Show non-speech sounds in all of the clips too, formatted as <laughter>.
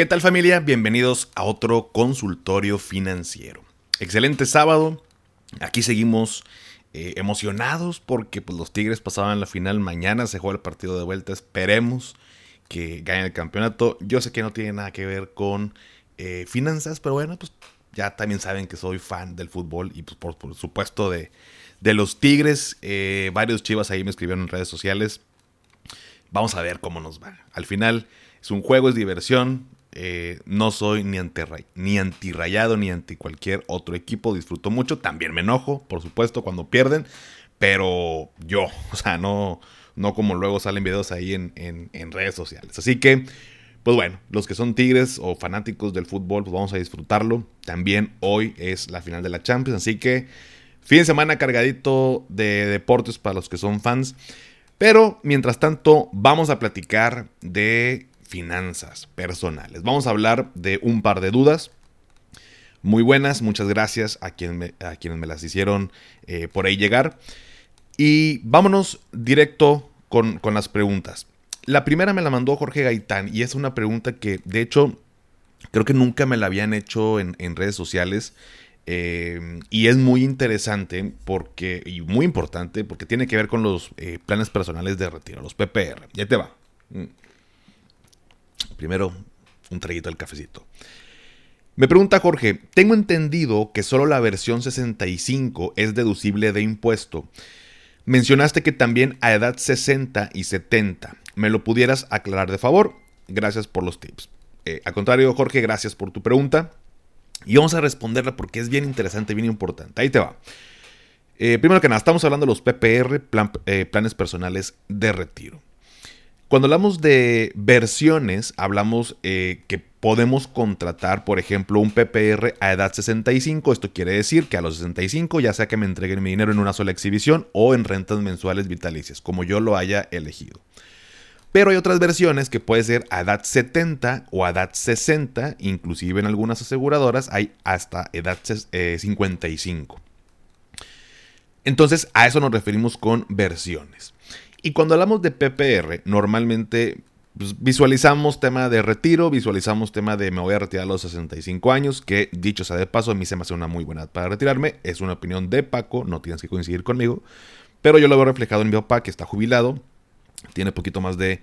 ¿Qué tal familia? Bienvenidos a otro consultorio financiero. Excelente sábado. Aquí seguimos eh, emocionados porque pues, los Tigres pasaban la final. Mañana se juega el partido de vuelta. Esperemos que ganen el campeonato. Yo sé que no tiene nada que ver con eh, finanzas, pero bueno, pues ya también saben que soy fan del fútbol y pues, por, supuesto de, de, los Tigres. Eh, varios chivas ahí me escribieron en redes sociales. Vamos a ver cómo nos va. Al final es un juego, es diversión. Eh, no soy ni, anti, ni antirrayado ni anti cualquier otro equipo. Disfruto mucho. También me enojo, por supuesto, cuando pierden. Pero yo, <laughs> o sea, no, no como luego salen videos ahí en, en, redes sociales. Así que, pues bueno, los que son tigres o fanáticos del fútbol, pues vamos a disfrutarlo. También hoy es la final de la Champions. Así que, fin de semana cargadito de deportes para los que son fans. Pero, mientras tanto, vamos a platicar de finanzas personales. Vamos a hablar de un par de dudas muy buenas. Muchas gracias a, quien a quienes me las hicieron eh, por ahí llegar. Y vámonos directo con, las preguntas. La primera me la mandó Jorge Gaitán y es una pregunta que de hecho creo que nunca me la habían hecho en, redes sociales. Eh, y es muy interesante porque, y muy importante porque tiene que ver con los eh, planes personales de retiro, los PPR. Ya te va. Primero, un traguito del cafecito. Me pregunta Jorge, tengo entendido que solo la versión 65 es deducible de impuesto. Mencionaste que también a edad 60 y 70. ¿Me lo pudieras aclarar de favor? Gracias por los tips. Eh, al contrario, Jorge, gracias por tu pregunta. Y vamos a responderla porque es bien interesante, bien importante. Ahí te va. Eh, primero que nada, estamos hablando de los PPR, eh, planes personales de retiro. Cuando hablamos de versiones, hablamos eh, que podemos contratar, por ejemplo, un PPR a edad 65. Esto quiere decir que a los 65, ya sea que me entreguen mi dinero en una sola exhibición o en rentas mensuales vitalicias, como yo lo haya elegido. Pero hay otras versiones que puede ser a edad 70 o a edad 60, inclusive en algunas aseguradoras hay hasta edad 55. Eh, Entonces a eso nos referimos con versiones. Y cuando hablamos de PPR, normalmente pues, visualizamos tema de retiro, visualizamos tema de me voy a retirar a los 65 años, que dicho sea de paso, a mí se me hace una muy buena para retirarme. Es una opinión de Paco, no tienes que coincidir conmigo. Pero yo lo veo reflejado en mi papá, que está jubilado, tiene poquito más de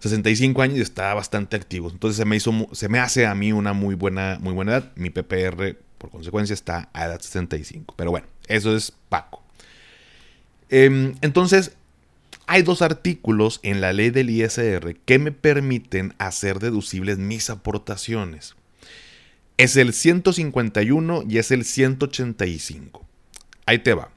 65 años y está bastante activo. Entonces se me, hizo, se me hace a mí una muy buena, muy buena edad. Mi PPR, por consecuencia, está a edad 65. Pero bueno, eso es Paco. Em, entonces, hay dos artículos en la ley del ISR que me permiten hacer deducibles mis aportaciones. Es el 151 y es el 185. Ahí te va.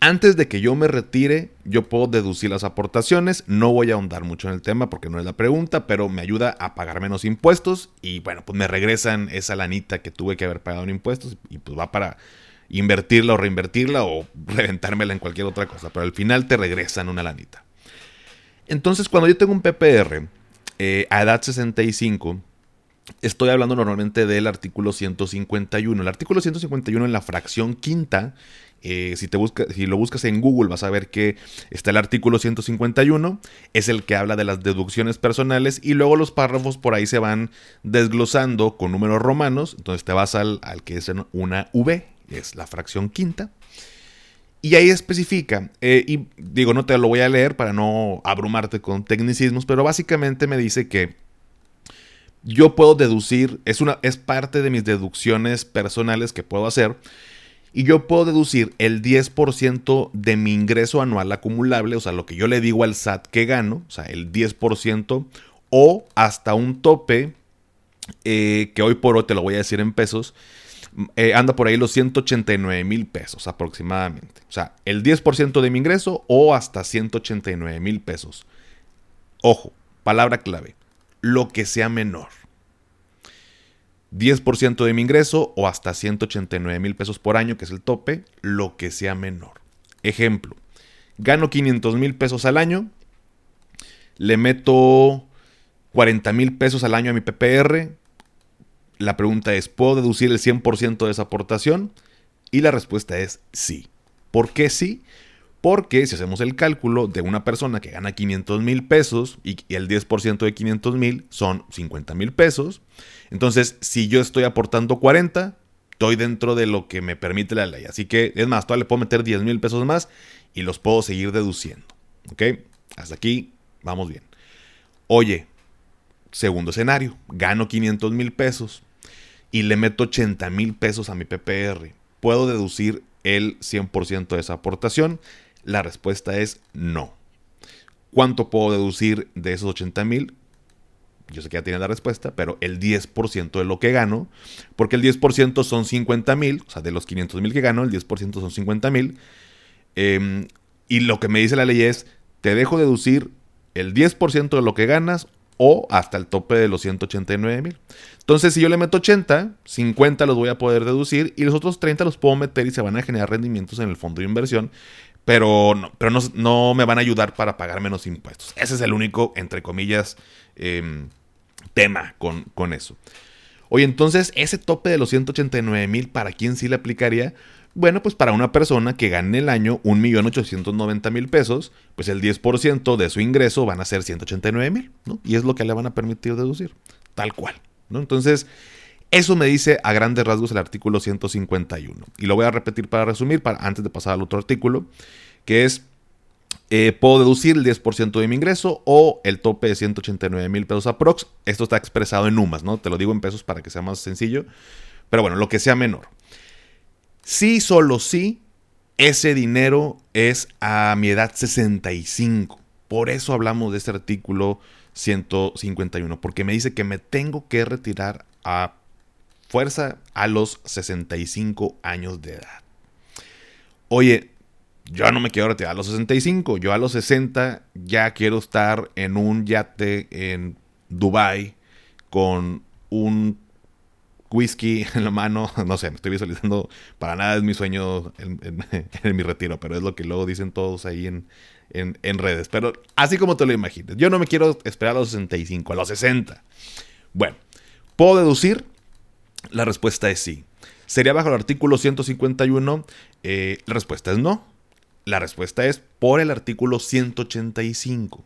Antes de que yo me retire, yo puedo deducir las aportaciones. No voy a ahondar mucho en el tema porque no es la pregunta, pero me ayuda a pagar menos impuestos y bueno, pues me regresan esa lanita que tuve que haber pagado en impuestos y pues va para invertirla o reinvertirla o reventármela en cualquier otra cosa, pero al final te regresan una lanita. Entonces, cuando yo tengo un PPR eh, a edad 65, estoy hablando normalmente del artículo 151. El artículo 151 en la fracción quinta, eh, si, te busca, si lo buscas en Google vas a ver que está el artículo 151, es el que habla de las deducciones personales y luego los párrafos por ahí se van desglosando con números romanos, entonces te vas al, al que es una V, es la fracción quinta. Y ahí especifica, eh, y digo, no te lo voy a leer para no abrumarte con tecnicismos, pero básicamente me dice que yo puedo deducir, es, una, es parte de mis deducciones personales que puedo hacer, y yo puedo deducir el 10% de mi ingreso anual acumulable, o sea, lo que yo le digo al SAT que gano, o sea, el 10%, o hasta un tope, eh, que hoy por hoy te lo voy a decir en pesos, eh, anda por ahí los 189 mil pesos aproximadamente. O sea, el 10% de mi ingreso o hasta 189 mil pesos. Ojo, palabra clave, lo que sea menor. 10% de mi ingreso o hasta 189 mil pesos por año, que es el tope, lo que sea menor. Ejemplo, gano 500 mil pesos al año, le meto 40 mil pesos al año a mi PPR, la pregunta es, ¿puedo deducir el 100% de esa aportación? Y la respuesta es sí. ¿Por qué sí? Porque si hacemos el cálculo de una persona que gana 500 mil pesos y, el 10% de 500 mil son 50 mil pesos, entonces si yo estoy aportando 40, estoy dentro de lo que me permite la ley. Así que es más, todavía le puedo meter 10 mil pesos más y los puedo seguir deduciendo. ¿Ok? Hasta aquí vamos bien. Oye, segundo escenario, gano 500 mil pesos y le meto 80 mil pesos a mi PPR. ¿Puedo deducir el 100% de esa aportación? La respuesta es no. ¿Cuánto puedo deducir de esos 80 mil? Yo sé que ya tiene la respuesta, pero el 10% de lo que gano, porque el 10% son 50 mil, o sea, de los 500 mil que gano, el 10% son 50 mil. Em, y lo que me dice la ley es, te dejo deducir el 10% de lo que ganas o hasta el tope de los 189 mil. Entonces, si yo le meto 80, 50 los voy a poder deducir y los otros 30 los puedo meter y se van a generar rendimientos en el fondo de inversión pero, no, pero no, me van a ayudar para pagar menos impuestos. Ese es el único, entre comillas, em, tema con, con eso. Oye, entonces, ese tope de los 189 mil, ¿para quién sí le aplicaría? Bueno, pues para una persona que gane el año 1.890.000 pesos, pues el 10% de su ingreso van a ser 189 mil, ¿no? Y es lo que le van a permitir deducir, tal cual, ¿no? Entonces, eso me dice a grandes rasgos el artículo 151. Y lo voy a repetir para resumir, para, antes de pasar al otro artículo, que es, eh, puedo deducir el 10% de mi ingreso o el tope de 189 mil pesos aprox. Esto está expresado en UMAS, ¿no? Te lo digo en pesos para que sea más sencillo. Pero bueno, lo que sea menor. Sí, solo sí, ese dinero es a mi edad 65. Por eso hablamos de este artículo 151, porque me dice que me tengo que retirar a fuerza a los 65 años de edad. Oye, yo no me quiero retirar a los 65, yo a los 60 ya quiero estar en un yate en Dubai con un whisky en la mano, <laughs> no sé, me estoy visualizando, para nada es mi sueño <laughs> en, mi retiro, pero es lo que luego dicen todos ahí en, en, redes. Pero así como te lo imaginas, yo no me quiero esperar a los 65, a los 60. Bueno, puedo deducir la respuesta es sí. ¿Sería bajo el artículo 151? Eh, la respuesta es no. La respuesta es por el artículo 185.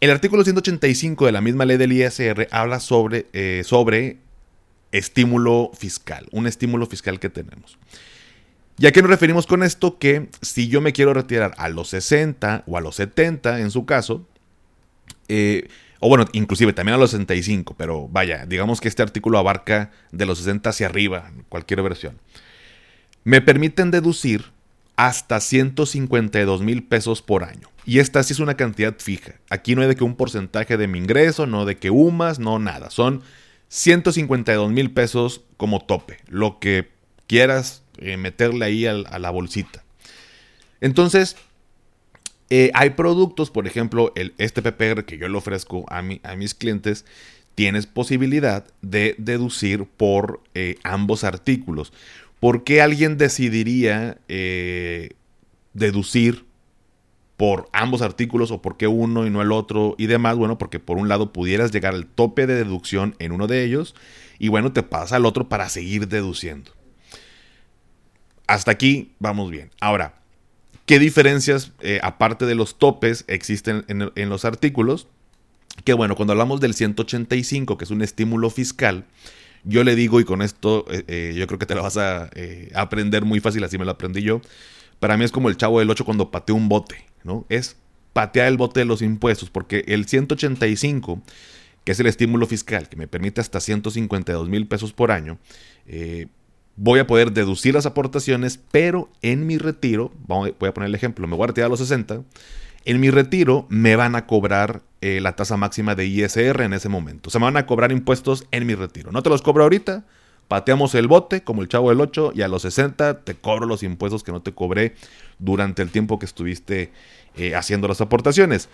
El artículo 185 de la misma ley del ISR habla sobre, eh, sobre estímulo fiscal, un estímulo fiscal que tenemos. ¿Y a qué nos referimos con esto? Que si yo me quiero retirar a los 60 o a los 70, en su caso, eh, o bueno, inclusive también a los 65, pero vaya, digamos que este artículo abarca de los 60 hacia arriba, cualquier versión. Me permiten deducir hasta 152 mil pesos por año. Y esta sí es una cantidad fija. Aquí no hay de que un porcentaje de mi ingreso, no de que UMAS, no nada. Son 152 mil pesos como tope. Lo que quieras eh, meterle ahí a la bolsita. Entonces, eh, hay productos, por ejemplo, el, este PPR que yo le ofrezco a, mis clientes, tienes posibilidad de deducir por eh, ambos artículos. ¿Por qué alguien decidiría deducir por ambos artículos o por qué uno y no el otro y demás? Bueno, porque por un lado pudieras llegar al tope de deducción en uno de ellos y bueno, te pasa al otro para seguir deduciendo. Hasta aquí vamos bien. Ahora, ¿Qué diferencias, eh, aparte de los topes, existen en, los artículos? Que bueno, cuando hablamos del 185, que es un estímulo fiscal, yo le digo, y con esto eh, eh, yo creo que te lo vas a aprender muy fácil, así me lo aprendí yo. Para mí es como el chavo del 8 cuando patea un bote, ¿no? Es patear el bote de los impuestos, porque el 185, que es el estímulo fiscal, que me permite hasta 152 mil pesos por año, voy a poder deducir las aportaciones, pero en mi retiro, voy a poner el ejemplo, me voy a retirar los 60, en mi retiro me van a cobrar eh, la tasa máxima de ISR en ese momento. O sea, me van a cobrar impuestos en mi retiro. No te los cobro ahorita, pateamos el bote como el chavo del 8 y a los 60 te cobro los impuestos que no te cobré durante el tiempo que estuviste eh, haciendo las aportaciones.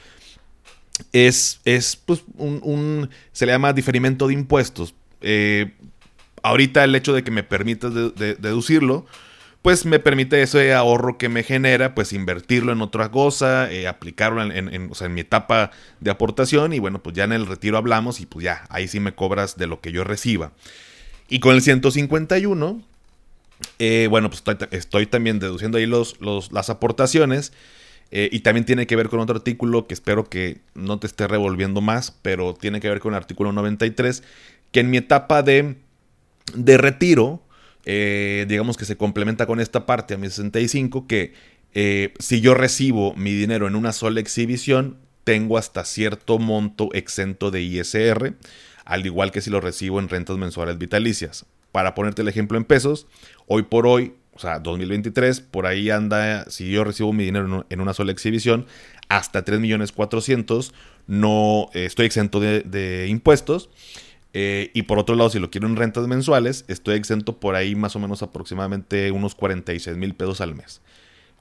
Es, es pues, un, se le llama diferimento de impuestos. Eh, ahorita el hecho de que me permitas deducirlo, pues me permite ese ahorro que me genera, pues invertirlo en otra cosa, eh, aplicarlo en, en, mi etapa de aportación y bueno, pues ya en el retiro hablamos y pues ya, ahí sí me cobras de lo que yo reciba. Y con el 151, Eh, bueno, pues estoy, también deduciendo ahí los, las aportaciones. Eh, y también tiene que ver con otro artículo que espero que no te esté revolviendo más, pero tiene que ver con el artículo 93, que en mi etapa de, de retiro, eh, digamos que se complementa con esta parte a mi 65, que si yo recibo mi dinero en una sola exhibición, tengo hasta cierto monto exento de ISR, al igual que si lo recibo en rentas mensuales vitalicias. Para ponerte el ejemplo en pesos, hoy por hoy, o sea, 2023, por ahí anda, si yo recibo mi dinero en una sola exhibición, hasta 3.400.000, no eh, estoy exento de, impuestos. Eh, y por otro lado, si lo quiero en rentas mensuales, estoy exento por ahí más o menos aproximadamente unos 46 mil pesos al mes.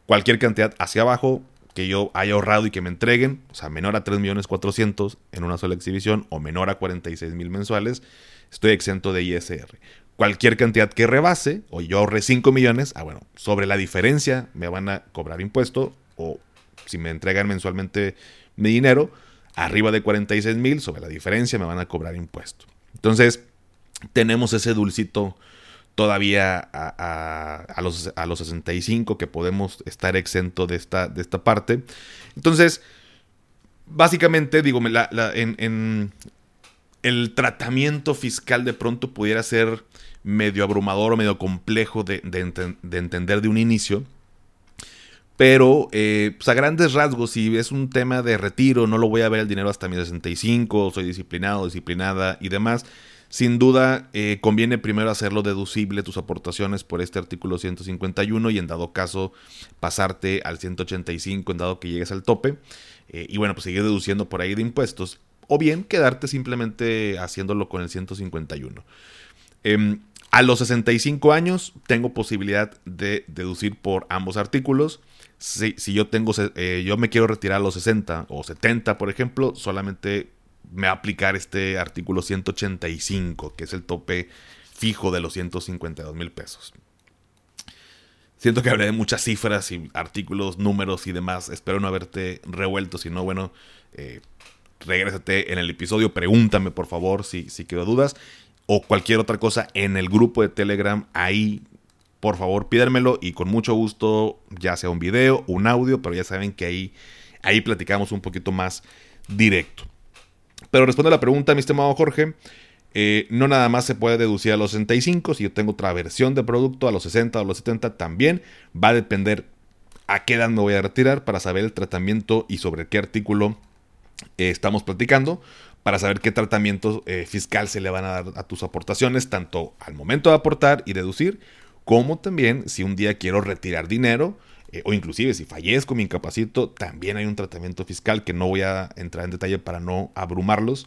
Cualquier cantidad hacia abajo que yo haya ahorrado y que me entreguen, o sea, menor a 3.400.000 en una sola exhibición o menor a 46 mil mensuales, estoy exento de ISR cualquier cantidad que rebase, o yo ahorre 5 millones, ah, bueno, sobre la diferencia me van a cobrar impuesto, o si me entregan mensualmente mi dinero, arriba de 46 mil, sobre la diferencia me van a cobrar impuesto. Entonces, tenemos ese dulcito todavía a, los, a los 65 que podemos estar exento de esta, de esta parte. Entonces, básicamente, digo, en, en, el tratamiento fiscal de pronto pudiera ser medio abrumador o medio complejo de, entender de un inicio. Pero, eh, pues a grandes rasgos, si es un tema de retiro, no lo voy a ver el dinero hasta mi 65, soy disciplinado, disciplinada y demás. Sin duda, eh, conviene primero hacerlo deducible tus aportaciones por este artículo 151 y en dado caso pasarte al 185 en dado que llegues al tope. Eh, y bueno, pues seguir deduciendo por ahí de impuestos. O bien quedarte simplemente haciéndolo con el 151. A los 65 años tengo posibilidad de deducir por ambos artículos. Si, yo tengo, eh, yo me quiero retirar a los 60 o 70, por ejemplo, solamente me va a aplicar este artículo 185, que es el tope fijo de los 152 mil pesos. Siento que hablé de muchas cifras y artículos, números y demás. Espero no haberte revuelto. Si no, bueno, eh, regrésate en el episodio. Pregúntame, por favor, si, si quedó dudas o cualquier otra cosa en el grupo de Telegram, ahí por favor pídemelo y con mucho gusto, ya sea un video, un audio, pero ya saben que ahí, ahí platicamos un poquito más directo. Pero responde a la pregunta, mi estimado Jorge, eh, no nada más se puede deducir a los 65, si yo tengo otra versión de producto a los 60 o los 70 también, va a depender a qué edad me voy a retirar para saber el tratamiento y sobre qué artículo eh, estamos platicando para saber qué tratamiento eh, fiscal se le van a dar a tus aportaciones, tanto al momento de aportar y deducir, como también si un día quiero retirar dinero, eh, o inclusive si fallezco, me incapacito, también hay un tratamiento fiscal que no voy a entrar en detalle para no abrumarlos,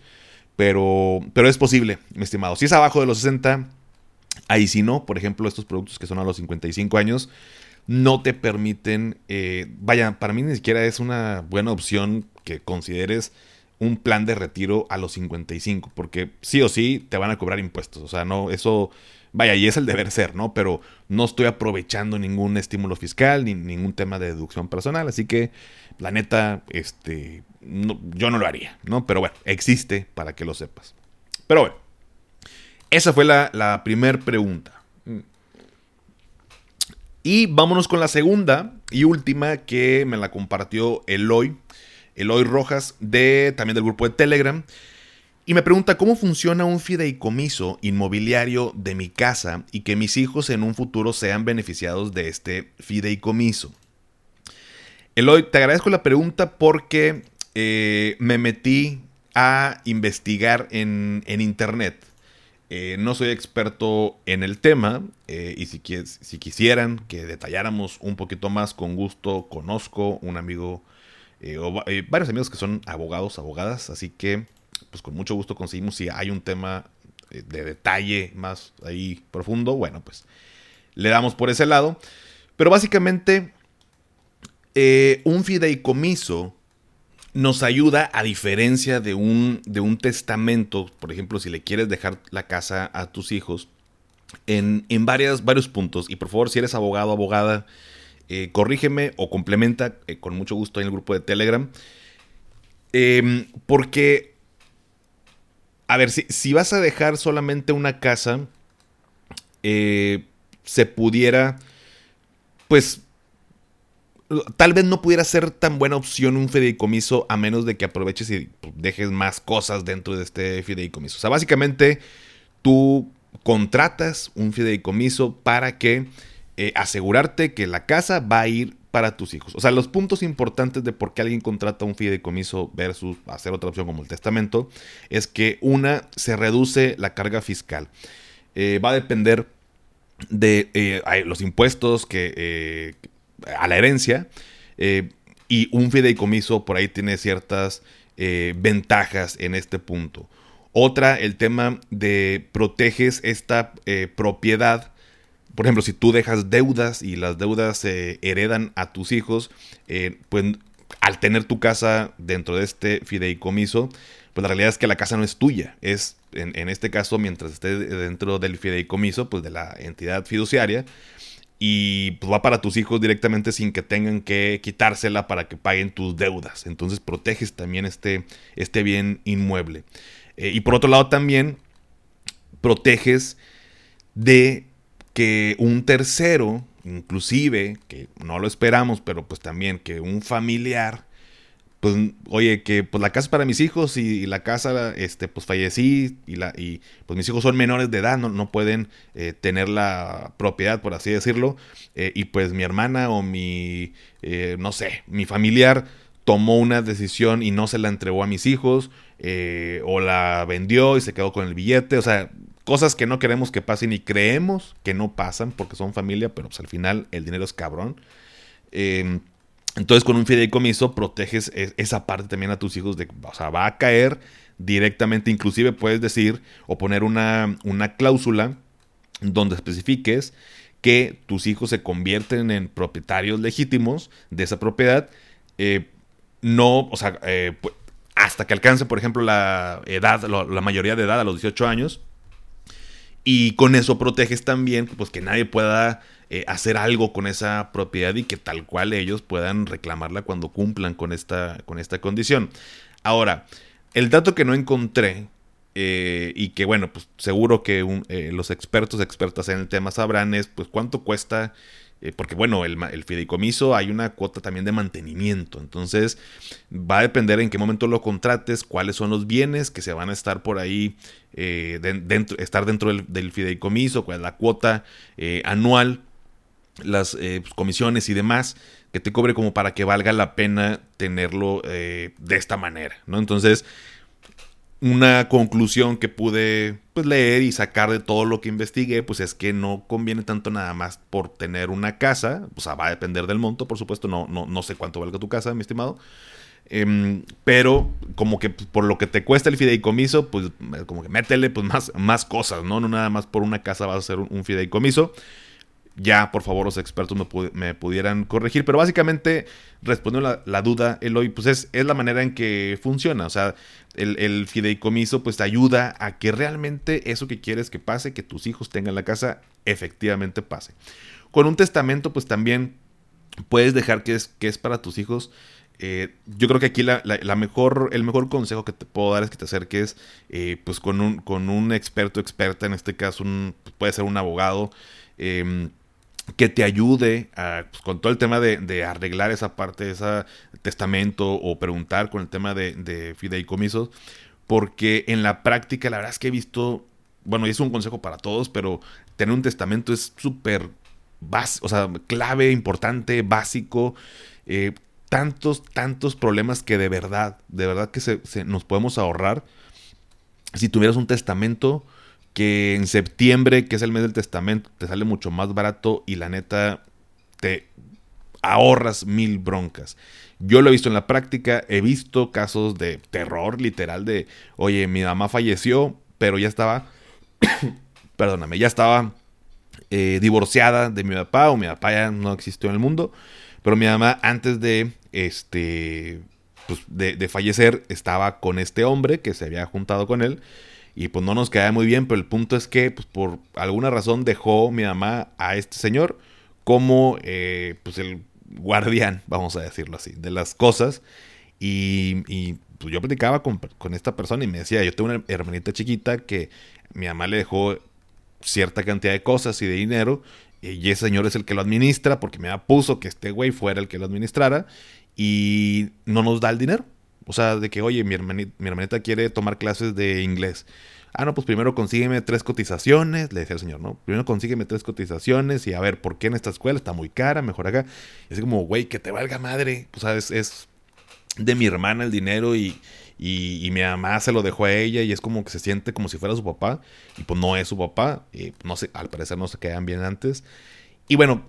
pero, pero es posible, mi estimado. Si es abajo de los 60, ahí sí no, por ejemplo, estos productos que son a los 55 años, no te permiten, eh, vaya, para mí ni siquiera es una buena opción que consideres un plan de retiro a los 55, porque sí o sí te van a cobrar impuestos. O sea, no, eso, vaya, y es el deber ser, ¿no? Pero no estoy aprovechando ningún estímulo fiscal ni ningún tema de deducción personal, así que la neta, este, yo no lo haría, ¿no? Pero bueno, existe para que lo sepas. Pero bueno, esa fue la, la primera pregunta. Y vámonos con la segunda y última que me la compartió Eloy Eloy Rojas, de, también del grupo de Telegram. Y me pregunta cómo funciona un fideicomiso inmobiliario de mi casa y que mis hijos en un futuro sean beneficiados de este fideicomiso. Eloy, te agradezco la pregunta porque eh, me metí a investigar en, internet. Eh, no soy experto en el tema eh, y si, si, quisieran que detalláramos un poquito más, con gusto conozco un amigo o, varios amigos que son abogados, abogadas, así que pues con mucho gusto conseguimos si hay un tema eh, de detalle más ahí profundo, bueno, pues le damos por ese lado. Pero básicamente un fideicomiso nos ayuda a diferencia de un, de un testamento, por ejemplo, si le quieres dejar la casa a tus hijos, en, en varios puntos. Y por favor, si eres abogado, abogada, eh, corrígeme o complementa eh, con mucho gusto en el grupo de Telegram. Porque, a ver, si, vas a dejar solamente una casa, eh, se pudiera, pues, tal vez no pudiera ser tan buena opción un fideicomiso a menos de que aproveches y pues, dejes más cosas dentro de este fideicomiso. O sea, básicamente tú contratas un fideicomiso para que eh, asegurarte que la casa va a ir para tus hijos. O sea, los puntos importantes de por qué alguien contrata un fideicomiso versus hacer otra opción como el testamento es que una, se reduce la carga fiscal. Eh, va a depender de eh, los impuestos que a la herencia y un fideicomiso por ahí tiene ciertas ventajas en este punto. Otra, el tema de proteges esta propiedad por ejemplo, si tú dejas deudas y las deudas se heredan a tus hijos, eh, pues al tener tu casa dentro de este fideicomiso, pues la realidad es que la casa no es tuya, es en, este caso mientras esté dentro del fideicomiso, pues de la entidad fiduciaria, y pues va para tus hijos directamente sin que tengan que quitársela para que paguen tus deudas. Entonces proteges también este, este bien inmueble. Eh, y por otro lado también proteges de que un tercero, inclusive, que no lo esperamos, pero pues también que un familiar, pues, oye, que pues la casa para mis hijos y, la casa, este, pues fallecí y, la, y pues mis hijos son menores de edad, no, no pueden eh, tener la propiedad, por así decirlo, eh, y pues mi hermana o mi, eh, no sé, mi familiar tomó una decisión y no se la entregó a mis hijos, o la vendió y se quedó con el billete, o sea, Cosas que no queremos que pasen y creemos que no pasan porque son familia, pero pues al final el dinero es cabrón. Em, entonces con un fideicomiso proteges e, esa parte también a tus hijos de, o sea, va a caer directamente, inclusive puedes decir o poner una, una cláusula donde especifiques que tus hijos se convierten en propietarios legítimos de esa propiedad, eh, no, o sea, eh, hasta que alcance, por ejemplo, la edad, la mayoría de edad a los 18 años, y con eso proteges también pues, que nadie pueda eh, hacer algo con esa propiedad y que tal cual ellos puedan reclamarla cuando cumplan con esta, con esta condición. Ahora, el dato que no encontré eh, y que bueno, pues seguro que eh, los expertos, expertas en el tema sabrán es pues cuánto cuesta eh, porque bueno, el, fideicomiso hay una cuota también de mantenimiento, entonces va a depender en qué momento lo contrates, cuáles son los bienes que se van a estar por ahí, eh, dentro, estar dentro del, fideicomiso, cuál es la cuota eh, anual, las pues, comisiones y demás que te cobre como para que valga la pena tenerlo de esta manera, ¿no? Entonces, una conclusión que pude pues, leer y sacar de todo lo que investigué, pues es que no conviene tanto nada más por tener una casa, o sea, va a depender del monto, por supuesto, no, no, no sé cuánto valga tu casa, mi estimado, em, pero como que por lo que te cuesta el fideicomiso, pues como que métele pues, más, más cosas, ¿no? No nada más por una casa vas a hacer un fideicomiso ya por favor los expertos me, pudieran corregir, pero básicamente respondiendo la, la, duda, Eloy, pues es, es, la manera en que funciona, o sea, el, fideicomiso pues te ayuda a que realmente eso que quieres que pase, que tus hijos tengan la casa, efectivamente pase. Con un testamento pues también puedes dejar que es, que es para tus hijos. Eh, yo creo que aquí la, mejor, el mejor consejo que te puedo dar es que te acerques eh, pues con un, con un experto, experta, en este caso un, puede ser un abogado, em, que te ayude pues, con todo el tema de, arreglar esa parte de ese testamento o preguntar con el tema de, fideicomisos, porque en la práctica la verdad es que he visto, bueno, y es un consejo para todos, pero tener un testamento es súper, clave, importante, básico. Eh, tantos, tantos problemas que de verdad, de verdad que se, nos podemos ahorrar si tuvieras un testamento que en septiembre, que es el mes del testamento, te sale mucho más barato y la neta te ahorras mil broncas. Yo lo he visto en la práctica, he visto casos de terror literal de, oye, mi mamá falleció, pero ya estaba, <coughs> perdóname, ya estaba eh, divorciada de mi papá o mi papá ya no existió en el mundo, pero mi mamá antes de, este, pues, de, de fallecer estaba con este hombre que se había juntado con él y pues no nos queda muy bien, pero el punto es que pues por alguna razón dejó mi mamá a este señor como eh, pues el guardián, vamos a decirlo así, de las cosas. Y, pues yo platicaba con, con, esta persona y me decía, yo tengo una hermanita chiquita que mi mamá le dejó cierta cantidad de cosas y de dinero y ese señor es el que lo administra porque me puso que este güey fuera el que lo administrara y no nos da el dinero. O sea, de que, oye, mi hermanita, quiere tomar clases de inglés. Ah, no, pues primero consígueme tres cotizaciones, le decía el señor, ¿no? Primero consígueme tres cotizaciones y a ver, ¿por qué en esta escuela está muy cara? Mejor acá. Y así como, güey, que te valga madre. O sea, es, de mi hermana el dinero y, y, mi mamá se lo dejó a ella y es como que se siente como si fuera su papá. Y pues no es su papá. Y no sé, al parecer no se quedan bien antes. Y bueno,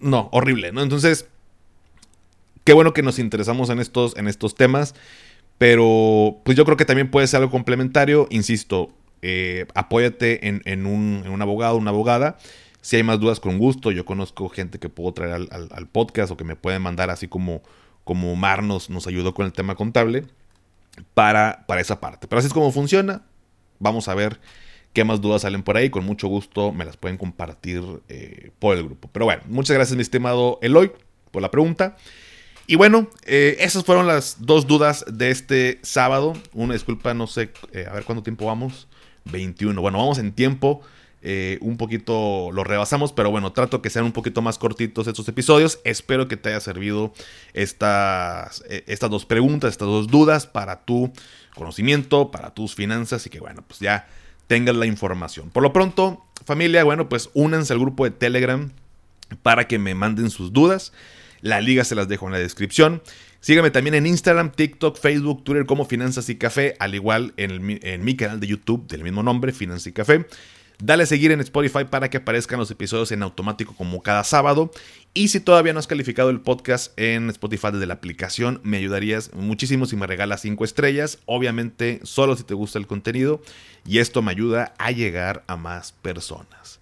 no, horrible, ¿no? Entonces, qué bueno que nos interesamos en estos, en estos temas. Pero pues yo creo que también puede ser algo complementario. Insisto, eh, apóyate en, un, abogado, una abogada. Si hay más dudas, con gusto. Yo conozco gente que puedo traer al, podcast o que me pueden mandar así como, como Mar nos, ayudó con el tema contable para, para esa parte. Pero así es como funciona. Vamos a ver qué más dudas salen por ahí. Con mucho gusto me las pueden compartir eh, por el grupo. Pero bueno, muchas gracias mi estimado Eloy por la pregunta. Y bueno, eh, esas fueron las dos dudas de este sábado. Una disculpa, no sé, eh, a ver cuánto tiempo vamos. 21. Bueno, vamos en tiempo. Eh, un poquito lo rebasamos, pero bueno, trato que sean un poquito más cortitos estos episodios. Espero que te haya servido estas, estas dos preguntas, estas dos dudas para tu conocimiento, para tus finanzas y que bueno, pues ya tengas la información. Por lo pronto, familia, bueno, pues únanse al grupo de Telegram para que me manden sus dudas. La liga se las dejo en la descripción. Sígueme también en Instagram, TikTok, Facebook, Twitter como Finanzas y Café, al igual en, en mi canal de YouTube del mismo nombre, Finanzas y Café. Dale a seguir en Spotify para que aparezcan los episodios en automático como cada sábado. Y si todavía no has calificado el podcast en Spotify desde la aplicación, me ayudarías muchísimo si me regalas 5 estrellas. Obviamente, solo si te gusta el contenido. Y esto me ayuda a llegar a más personas.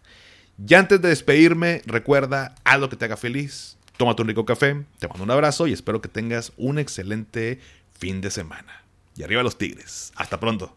Ya antes de despedirme, recuerda, haz lo que te haga feliz Tómate un rico café, te mando un abrazo y espero que tengas un excelente fin de semana. Y arriba los tigres. Hasta pronto.